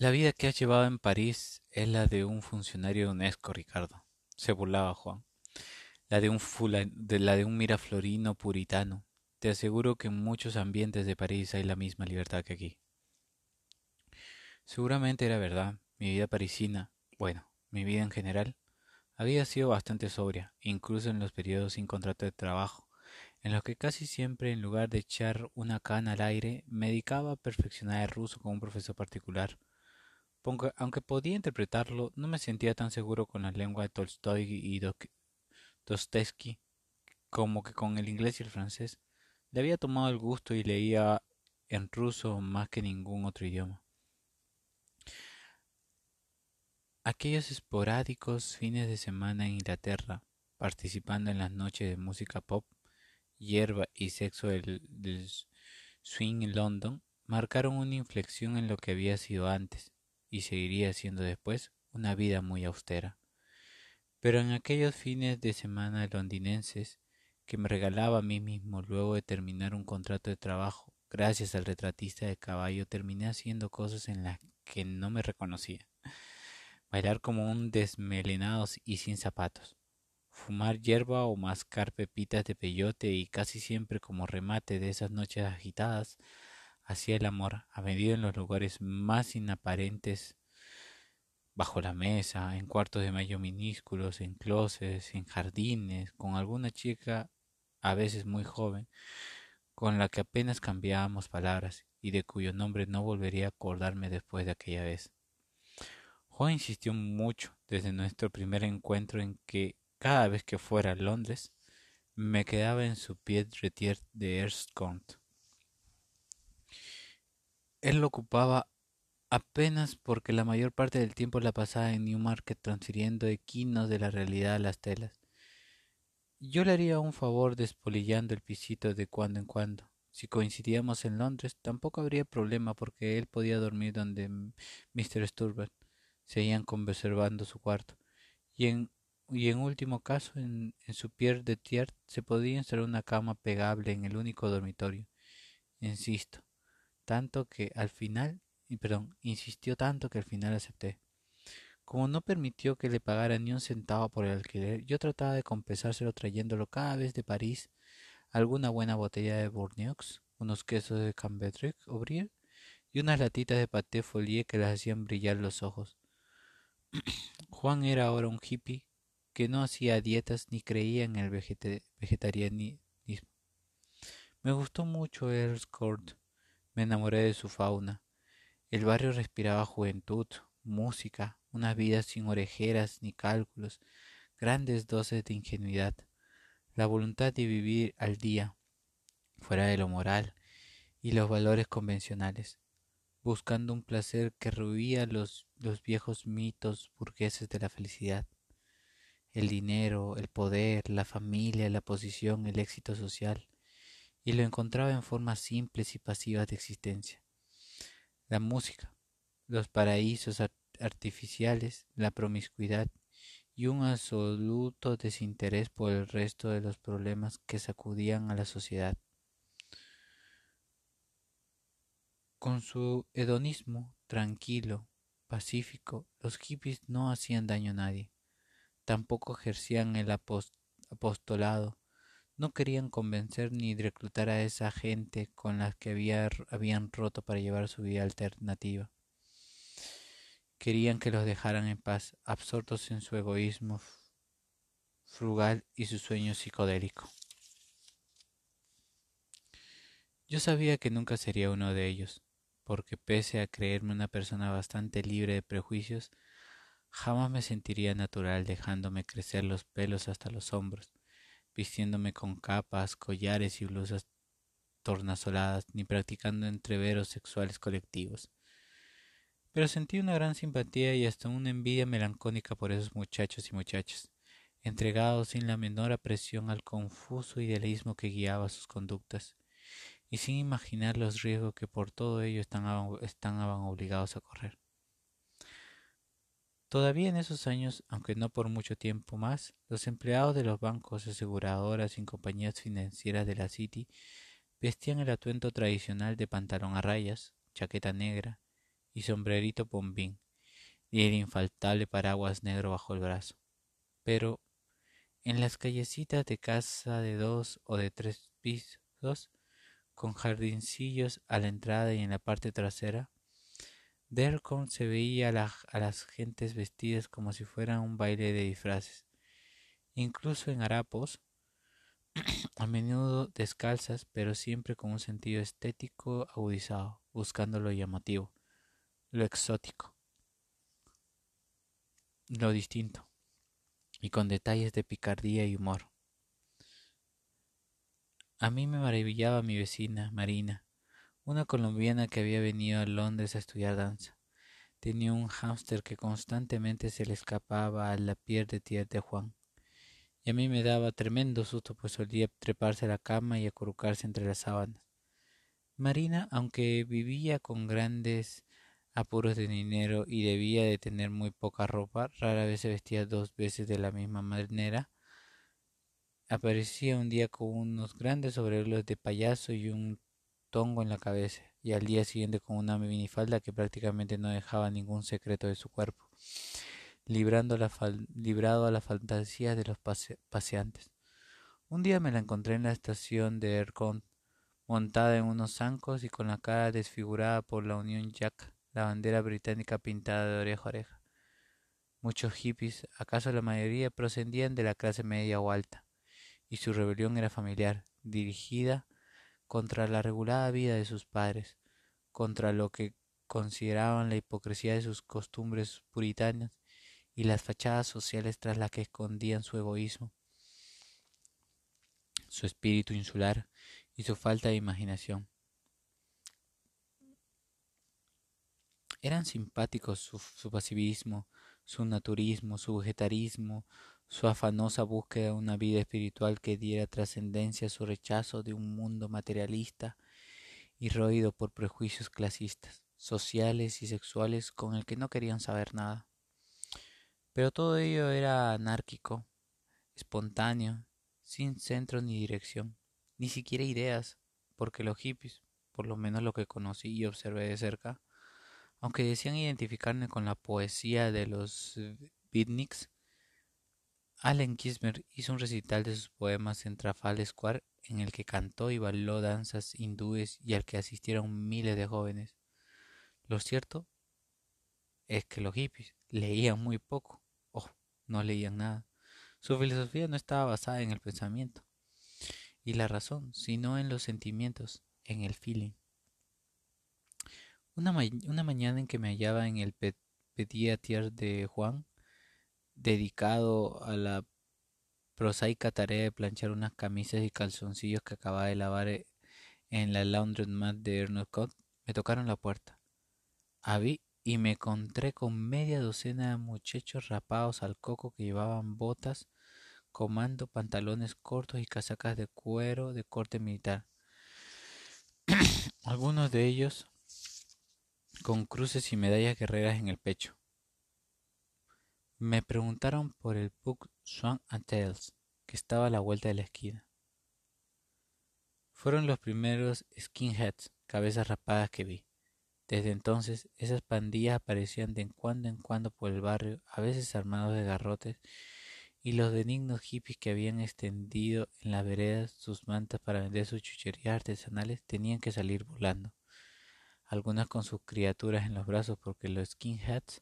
La vida que has llevado en París es la de un funcionario de UNESCO, Ricardo, se burlaba Juan. la de un, de la de un miraflorino puritano. Te aseguro que en muchos ambientes de París hay la misma libertad que aquí. Seguramente era verdad, mi vida parisina, bueno, mi vida en general, había sido bastante sobria, incluso en los periodos sin contrato de trabajo, en los que casi siempre en lugar de echar una cana al aire, me dedicaba a perfeccionar el ruso con un profesor particular. Aunque podía interpretarlo, no me sentía tan seguro con la lengua de Tolstoy y Dostoevsky como que con el inglés y el francés. Le había tomado el gusto y leía en ruso más que ningún otro idioma. Aquellos esporádicos fines de semana en Inglaterra, participando en las noches de música pop, hierba y sexo del, swing en London, marcaron una inflexión en lo que había sido antes, y seguiría siendo después, una vida muy austera. Pero en aquellos fines de semana londinenses que me regalaba a mí mismo luego de terminar un contrato de trabajo, gracias al retratista de caballo, terminé haciendo cosas en las que no me reconocía bailar como un desmelenado y sin zapatos, fumar hierba o mascar pepitas de peyote y casi siempre como remate de esas noches agitadas hacía el amor a medida en los lugares más inaparentes bajo la mesa, en cuartos de mayo minúsculos, en closets, en jardines, con alguna chica a veces muy joven, con la que apenas cambiábamos palabras y de cuyo nombre no volvería a acordarme después de aquella vez. Juan insistió mucho desde nuestro primer encuentro en que cada vez que fuera a Londres me quedaba en su pie de Erscont. Él lo ocupaba apenas porque la mayor parte del tiempo la pasaba en Newmarket transfiriendo equinos de la realidad a las telas. Yo le haría un favor despolillando el pisito de cuando en cuando. Si coincidíamos en Londres, tampoco habría problema porque él podía dormir donde Mr. Sturbert seguían conservando su cuarto, y en, y en último caso en, en su pier de tier se podía instalar una cama pegable en el único dormitorio. Insisto, tanto que al final, perdón, insistió tanto que al final acepté. Como no permitió que le pagara ni un centavo por el alquiler, yo trataba de compensárselo trayéndolo cada vez de París alguna buena botella de Bourneaux, unos quesos de Cambridge o y unas latitas de paté folie que las hacían brillar los ojos. [CLEARS THROAT] Juan era ahora un hippie que no hacía dietas ni creía en el vegetarianismo. Me gustó mucho Court, me enamoré de su fauna. El barrio respiraba juventud, música, una vida sin orejeras ni cálculos, grandes dosis de ingenuidad, la voluntad de vivir al día, fuera de lo moral y los valores convencionales buscando un placer que ruía los, los viejos mitos burgueses de la felicidad. El dinero, el poder, la familia, la posición, el éxito social, y lo encontraba en formas simples y pasivas de existencia. La música, los paraísos artificiales, la promiscuidad y un absoluto desinterés por el resto de los problemas que sacudían a la sociedad. Con su hedonismo tranquilo, pacífico, los hippies no hacían daño a nadie, tampoco ejercían el apostolado, no querían convencer ni reclutar a esa gente con la que habían roto para llevar su vida alternativa. Querían que los dejaran en paz, absortos en su egoísmo frugal y su sueño psicodélico. Yo sabía que nunca sería uno de ellos, porque pese a creerme una persona bastante libre de prejuicios, jamás me sentiría natural dejándome crecer los pelos hasta los hombros, vistiéndome con capas, collares y blusas tornasoladas, ni practicando entreveros sexuales colectivos. Pero sentí una gran simpatía y hasta una envidia melancólica por esos muchachos y muchachas, entregados sin la menor apresión al confuso idealismo que guiaba sus conductas, y sin imaginar los riesgos que por todo ello estaban, estaban obligados a correr. Todavía en esos años, aunque no por mucho tiempo más, los empleados de los bancos, aseguradoras y compañías financieras de la City vestían el atuendo tradicional de pantalón a rayas, chaqueta negra y sombrerito bombín, y el infaltable paraguas negro bajo el brazo. Pero En las callecitas de casa de dos o de tres pisos, con jardincillos a la entrada y en la parte trasera, Dercon se veía a, las gentes vestidas como si fuera un baile de disfraces. Incluso en harapos, [CLEARS THROAT] a menudo descalzas, pero siempre con un sentido estético agudizado, buscando lo llamativo, lo exótico, lo distinto, y con detalles de picardía y humor. A mí me maravillaba mi vecina, Marina, una colombiana que había venido a Londres a estudiar danza. Tenía un hámster que constantemente se le escapaba a la piel de tía de Juan. Y a mí me daba tremendo susto, pues solía treparse a la cama y acurrucarse entre las sábanas. Marina, aunque vivía con grandes apuros de dinero y debía de tener muy poca ropa, rara vez se vestía dos veces de la misma manera, Aparecía un día con unos grandes sobrelos de payaso y un tongo en la cabeza, y al día siguiente con una minifalda que prácticamente no dejaba ningún secreto de su cuerpo, librando librado a la fantasía de los paseantes. Un día me la encontré en la estación de Ercon, montada en unos zancos y con la cara desfigurada por la Unión Jack, la bandera británica pintada de oreja a oreja. Muchos hippies, acaso la mayoría, procedían de la clase media o alta y su rebelión era familiar, dirigida contra la regulada vida de sus padres, contra lo que consideraban la hipocresía de sus costumbres puritanas y las fachadas sociales tras las que escondían su egoísmo, su espíritu insular y su falta de imaginación. Eran simpáticos su, su pasivismo, su naturismo, su vegetarismo, su afanosa búsqueda de una vida espiritual que diera trascendencia a su rechazo de un mundo materialista y roído por prejuicios clasistas, sociales y sexuales con el que no querían saber nada. Pero todo ello era anárquico, espontáneo, sin centro ni dirección, ni siquiera ideas, porque los hippies, por lo menos lo que conocí y observé de cerca, aunque decían identificarme con la poesía de los beatniks, Allen Kismer hizo un recital de sus poemas en Trafalgar Square en el que cantó y bailó danzas hindúes y al que asistieron miles de jóvenes. Lo cierto es que los hippies leían muy poco, o no leían nada. Su filosofía no estaba basada en el pensamiento y la razón, sino en los sentimientos, en el feeling. Una, mañana en que me hallaba en el Petit de Juan, dedicado a la prosaica tarea de planchar unas camisas y calzoncillos que acababa de lavar eh, en la laundromat de Ernest me tocaron la puerta. Abrí y me encontré con media docena de muchachos rapados al coco que llevaban botas, comando, pantalones cortos y casacas de cuero de corte militar. [CLEARS THROAT] Algunos de ellos con cruces y medallas guerreras en el pecho. Me preguntaron por el pub Swan and Tales, que estaba a la vuelta de la esquina. Fueron los primeros skinheads, cabezas rapadas que vi. Desde entonces, esas pandillas aparecían de cuando en cuando por el barrio, a veces armados de garrotes, y los benignos hippies que habían extendido en las veredas sus mantas para vender sus chucherías artesanales tenían que salir volando, algunas con sus criaturas en los brazos porque los skinheads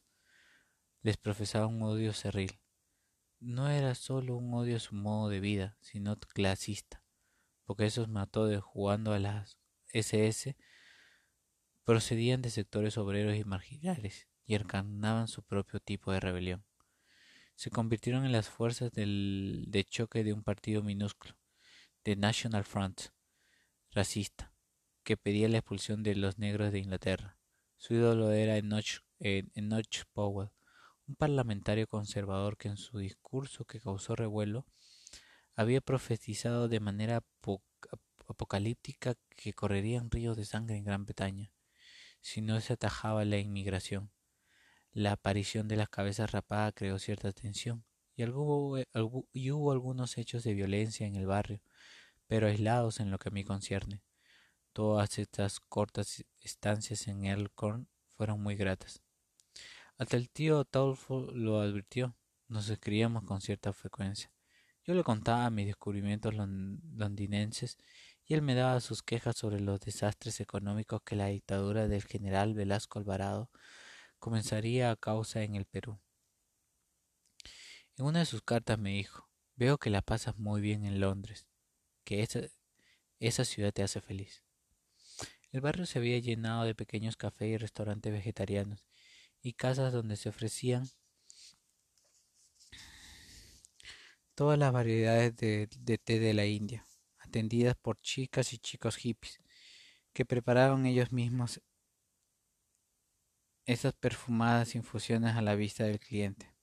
les profesaba un odio cerril. No era solo un odio a su modo de vida, sino clasista, porque esos de jugando a las SS procedían de sectores obreros y marginales y encarnaban su propio tipo de rebelión. Se convirtieron en las fuerzas del, de choque de un partido minúsculo, de National Front, racista, que pedía la expulsión de los negros de Inglaterra. Su ídolo era Enoch, Enoch Powell, un parlamentario conservador que en su discurso que causó revuelo había profetizado de manera apocalíptica que correrían ríos de sangre en Gran Bretaña si no se atajaba la inmigración. La aparición de las cabezas rapadas creó cierta tensión y hubo, algunos hechos de violencia en el barrio, pero aislados en lo que a mí concierne. Todas estas cortas estancias en Elkhorn fueron muy gratas. Hasta el tío Taulfo lo advirtió. Nos escribíamos con cierta frecuencia. Yo le contaba mis descubrimientos londinenses y él me daba sus quejas sobre los desastres económicos que la dictadura del general Velasco Alvarado comenzaría a causa en el Perú. En una de sus cartas me dijo, veo que la pasas muy bien en Londres, que esa, esa ciudad te hace feliz. El barrio se había llenado de pequeños cafés y restaurantes vegetarianos y casas donde se ofrecían todas las variedades de, té de la India atendidas por chicas y chicos hippies, que preparaban ellos mismos esas perfumadas infusiones a la vista del cliente.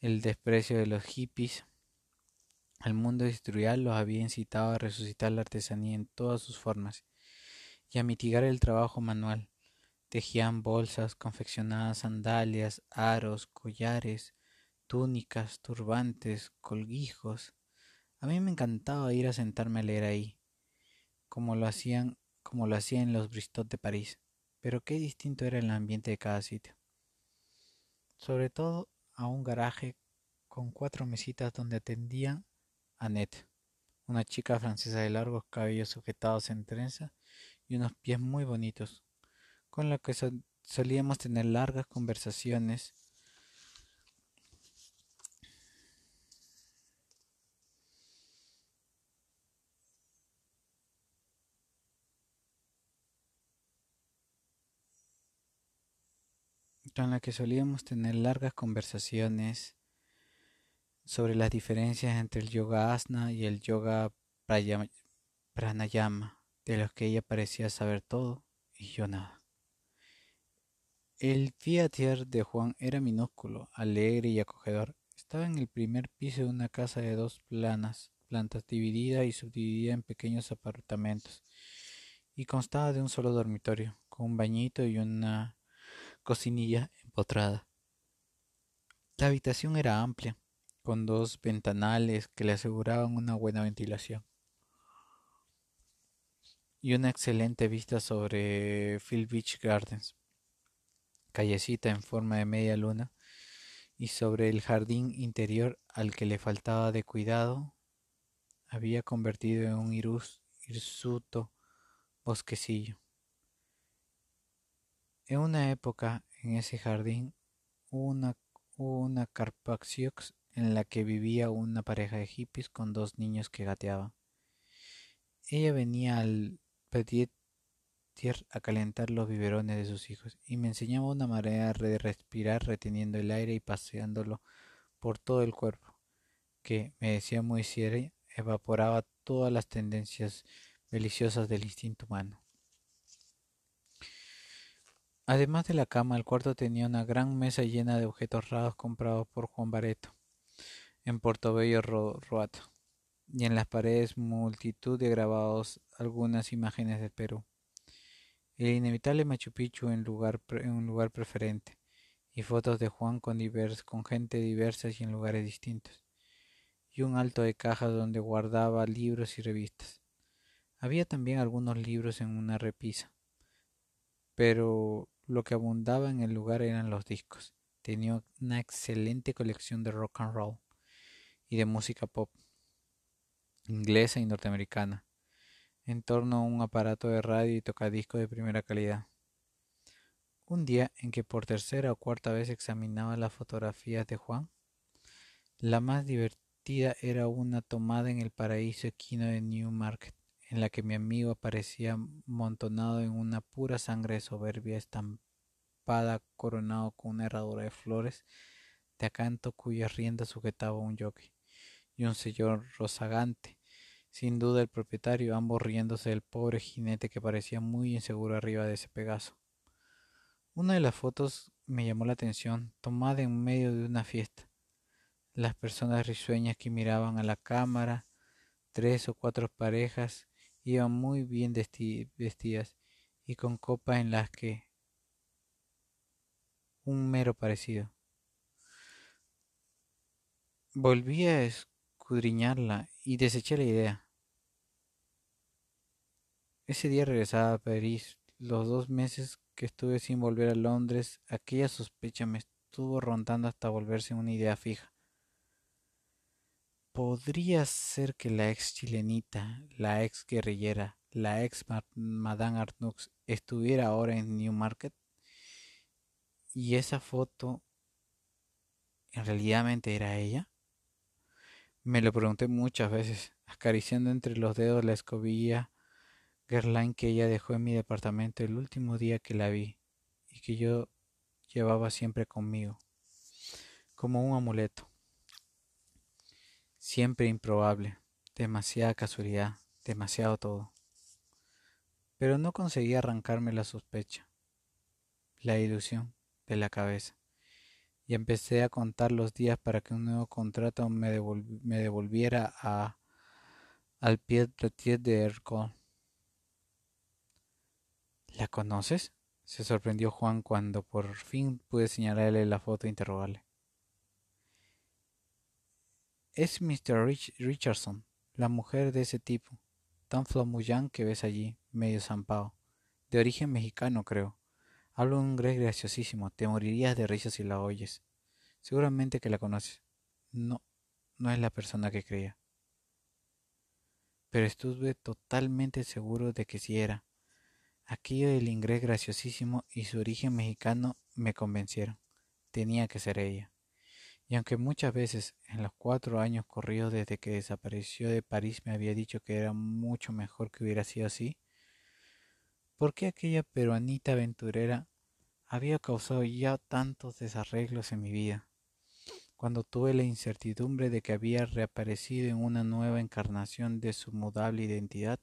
El desprecio de los hippies al mundo industrial los había incitado a resucitar la artesanía en todas sus formas y a mitigar el trabajo manual. Tejían bolsas, confeccionadas sandalias, aros, collares, túnicas, turbantes, colguijos, a mí me encantaba ir a sentarme a leer ahí, como lo hacían, como lo hacía en los Bristol de París, pero qué distinto era el ambiente de cada sitio. Sobre todo a un garaje con cuatro mesitas donde atendían a Annette, una chica francesa de largos cabellos sujetados en trenza y unos pies muy bonitos, con la que solíamos tener largas conversaciones en la que solíamos tener largas conversaciones sobre las diferencias entre el yoga asana y el yoga pranayama, de los que ella parecía saber todo y yo nada. El fiatier de Juan era minúsculo, alegre y acogedor. Estaba en el primer piso de una casa de dos planas, plantas dividida y subdividida en pequeños apartamentos, y constaba de un solo dormitorio, con un bañito y una cocinilla empotrada. La habitación era amplia, con dos ventanales que le aseguraban una buena ventilación y una excelente vista sobre Phil Beach Gardens, callecita en forma de media luna, y sobre el jardín interior al que le faltaba de cuidado, había convertido en un hirsuto bosquecillo. En una época, en ese jardín, hubo una, una Carpaccio en la que vivía una pareja de hippies con dos niños que gateaban. Ella venía al Petit a calentar los biberones de sus hijos y me enseñaba una manera de respirar reteniendo el aire y paseándolo por todo el cuerpo, que, me decía muy seria, evaporaba todas las tendencias deliciosas del instinto humano. Además de la cama, el cuarto tenía una gran mesa llena de objetos raros comprados por Juan Bareto en Portobello Roato, y en las paredes multitud de grabados algunas imágenes de Perú. El inevitable Machu Picchu en, lugar, en un lugar preferente, y fotos de Juan con, con gente diversa y en lugares distintos, y un alto de cajas donde guardaba libros y revistas. Había también algunos libros en una repisa, pero lo que abundaba en el lugar eran los discos. Tenía una excelente colección de rock and roll y de música pop inglesa y norteamericana, en torno a un aparato de radio y tocadiscos de primera calidad. Un día en que por tercera o cuarta vez examinaba las fotografías de Juan, la más divertida era una tomada en el paraíso equino de Newmarket en la que mi amigo aparecía montonado en una pura sangre soberbia estampada coronado con una herradura de flores de acanto cuyas riendas sujetaba un jockey y un señor rozagante, sin duda el propietario, ambos riéndose del pobre jinete que parecía muy inseguro arriba de ese Pegaso. Una de las fotos me llamó la atención, tomada en medio de una fiesta. Las personas risueñas que miraban a la cámara, tres o cuatro parejas iban muy bien vestidas y con copas en las que un mero parecido. Volví a escudriñarla y deseché la idea. Ese día regresaba a París. Los dos meses que estuve sin volver a Londres, aquella sospecha me estuvo rondando hasta volverse una idea fija. podría ser que la ex chilenita, la ex guerrillera, la ex Madame Arnux estuviera ahora en Newmarket y esa foto en realidad era ella. Me lo pregunté muchas veces, acariciando entre los dedos la escobilla Guerlain que ella dejó en mi departamento el último día que la vi y que yo llevaba siempre conmigo, como un amuleto. Siempre improbable, demasiada casualidad, demasiado todo. Pero no conseguí arrancarme la sospecha, la ilusión de la cabeza, y empecé a contar los días para que un nuevo contrato me, devolviera a, al pie de Ercole. ¿La conoces? se sorprendió Juan cuando por fin pude señalarle la foto e interrogarle. Es Mr. Richardson, la mujer de ese tipo, tan flamuyán que ves allí, medio zampado. De origen mexicano, creo. Habla un inglés graciosísimo. Te morirías de risa si la oyes. Seguramente que la conoces. No, no es la persona que creía. Pero estuve totalmente seguro de que sí era. Aquello del inglés graciosísimo y su origen mexicano me convencieron. Tenía que ser ella. Y aunque muchas veces en los cuatro años corridos desde que desapareció de París me había dicho que era mucho mejor que hubiera sido así, ¿por qué aquella peruanita aventurera había causado ya tantos desarreglos en mi vida? Cuando tuve la incertidumbre de que había reaparecido en una nueva encarnación de su mudable identidad,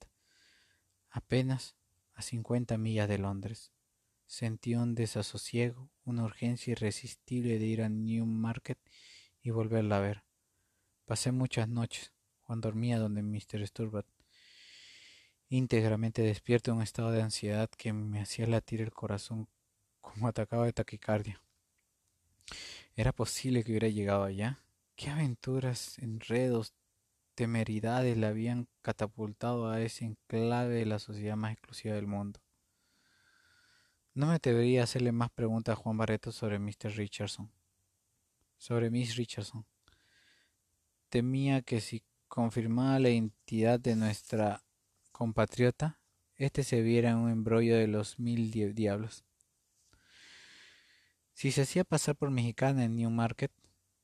apenas a cincuenta millas de Londres. Sentí un desasosiego, una urgencia irresistible de ir a Newmarket y volverla a ver. Pasé muchas noches, cuando dormía donde Mr. Sturbat, íntegramente despierto en un estado de ansiedad que me hacía latir el corazón como atacado de taquicardia. ¿Era posible que hubiera llegado allá? ¿Qué aventuras, enredos, temeridades le habían catapultado a ese enclave de la sociedad más exclusiva del mundo? No me atrevería a hacerle más preguntas a Juan Barreto sobre Mr. Richardson. Sobre Miss Richardson. Temía que si confirmaba la identidad de nuestra compatriota, éste se viera en un embrollo de los mil diablos. Si se hacía pasar por mexicana en Newmarket,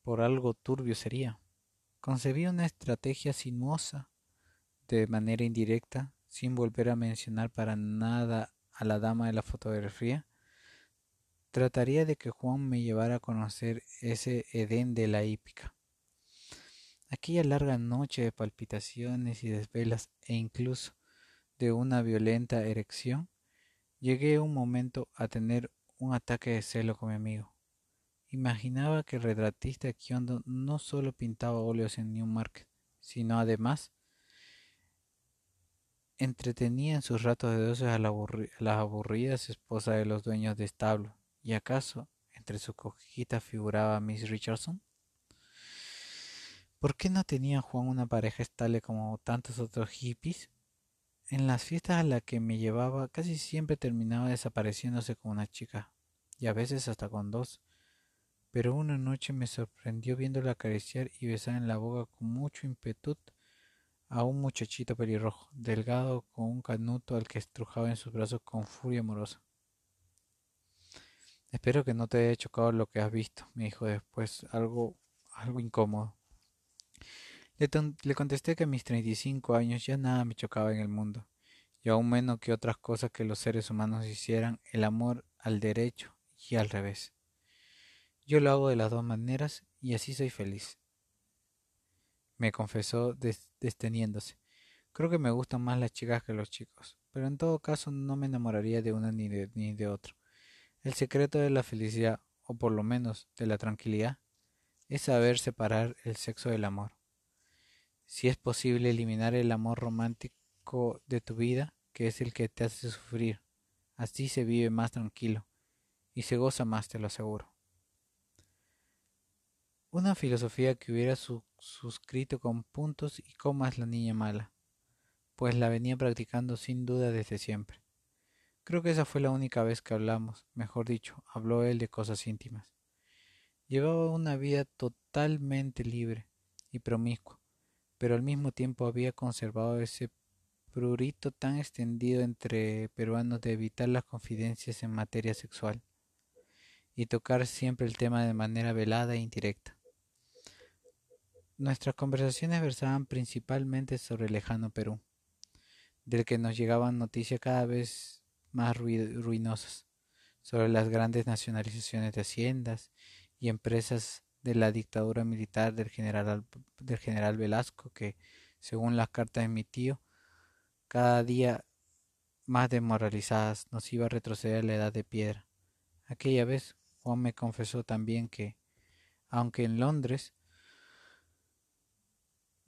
por algo turbio sería. Concebía una estrategia sinuosa, de manera indirecta, sin volver a mencionar para nada a la dama de la fotografía, trataría de que Juan me llevara a conocer ese Edén de la hípica. Aquella larga noche de palpitaciones y desvelas e incluso de una violenta erección, llegué un momento a tener un ataque de celo con mi amigo. Imaginaba que el retratista Kiondo no solo pintaba óleos en Newmarket, sino además entretenía en sus ratos de ocio a la, las aburridas esposas de los dueños de establo. ¿Y acaso entre su cojita figuraba Miss Richardson? ¿Por qué no tenía Juan una pareja estable como tantos otros hippies? En las fiestas a las que me llevaba casi siempre terminaba desapareciéndose con una chica, y a veces hasta con dos. Pero una noche me sorprendió viéndola acariciar y besar en la boca con mucho impetu a un muchachito pelirrojo, delgado, con un canuto al que estrujaba en sus brazos con furia amorosa. Espero que no te haya chocado lo que has visto, me dijo después, algo, algo incómodo. Le, le contesté que a mis treinta y cinco años ya nada me chocaba en el mundo, y aún menos que otras cosas que los seres humanos hicieran el amor al derecho y al revés. Yo lo hago de las dos maneras y así soy feliz me confesó desteniéndose. Creo que me gustan más las chicas que los chicos, pero en todo caso no me enamoraría de una ni de, ni de otro. El secreto de la felicidad, o por lo menos de la tranquilidad, es saber separar el sexo del amor. Si es posible eliminar el amor romántico de tu vida, que es el que te hace sufrir, así se vive más tranquilo y se goza más, te lo aseguro. Una filosofía que hubiera suscrito con puntos y comas la niña mala, pues la venía practicando sin duda desde siempre. Creo que esa fue la única vez que hablamos, mejor dicho, habló él de cosas íntimas. Llevaba una vida totalmente libre y promiscua, pero al mismo tiempo había conservado ese prurito tan extendido entre peruanos de evitar las confidencias en materia sexual y tocar siempre el tema de manera velada e indirecta. Nuestras conversaciones versaban principalmente sobre el lejano Perú, del que nos llegaban noticias cada vez más ruinosas, sobre las grandes nacionalizaciones de haciendas y empresas de la dictadura militar del general, del general Velasco, que, según las cartas de mi tío, cada día más demoralizadas nos iba a retroceder a la edad de piedra. Aquella vez Juan me confesó también que, aunque en Londres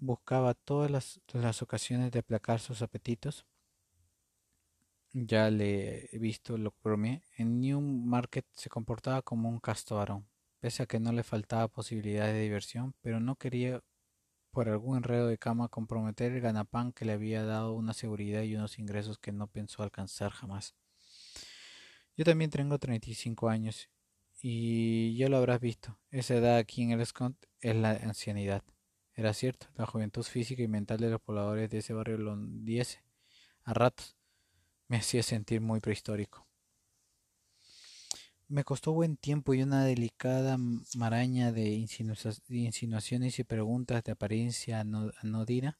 buscaba todas las, ocasiones de aplacar sus apetitos. Ya le he visto, lo bromé. En Newmarket se comportaba como un casto varón, pese a que no le faltaba posibilidad de diversión, pero no quería por algún enredo de cama comprometer el ganapán que le había dado una seguridad y unos ingresos que no pensó alcanzar jamás. Yo también tengo 35 años y ya lo habrás visto. Esa edad aquí en el Scott es la ancianidad. Era cierto, la juventud física y mental de los pobladores de ese barrio londiese, a ratos, me hacía sentir muy prehistórico. Me costó buen tiempo y una delicada maraña de insinuaciones y preguntas de apariencia anodina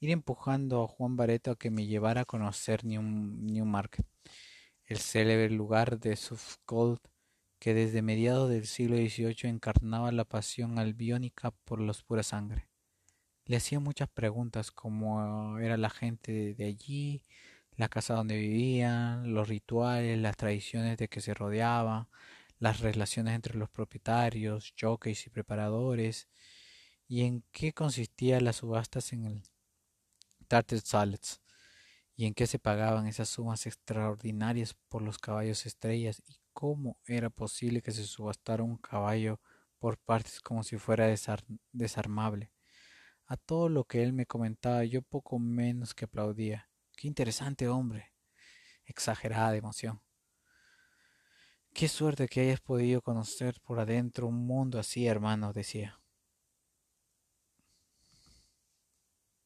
ir empujando a Juan Bareto a que me llevara a conocer Newmarket, el célebre lugar de Suffolk que desde mediados del siglo XVIII encarnaba la pasión albiónica por los pura sangre. Le hacía muchas preguntas como era la gente de allí, la casa donde vivían, los rituales, las tradiciones de que se rodeaba, las relaciones entre los propietarios, jockeys y preparadores, y en qué consistían las subastas en el Tartar Salads, y en qué se pagaban esas sumas extraordinarias por los caballos estrellas y cómo era posible que se subastara un caballo por partes como si fuera desarmable. A todo lo que él me comentaba yo poco menos que aplaudía. Qué interesante hombre. Exagerada emoción. Qué suerte que hayas podido conocer por adentro un mundo así, hermano, decía.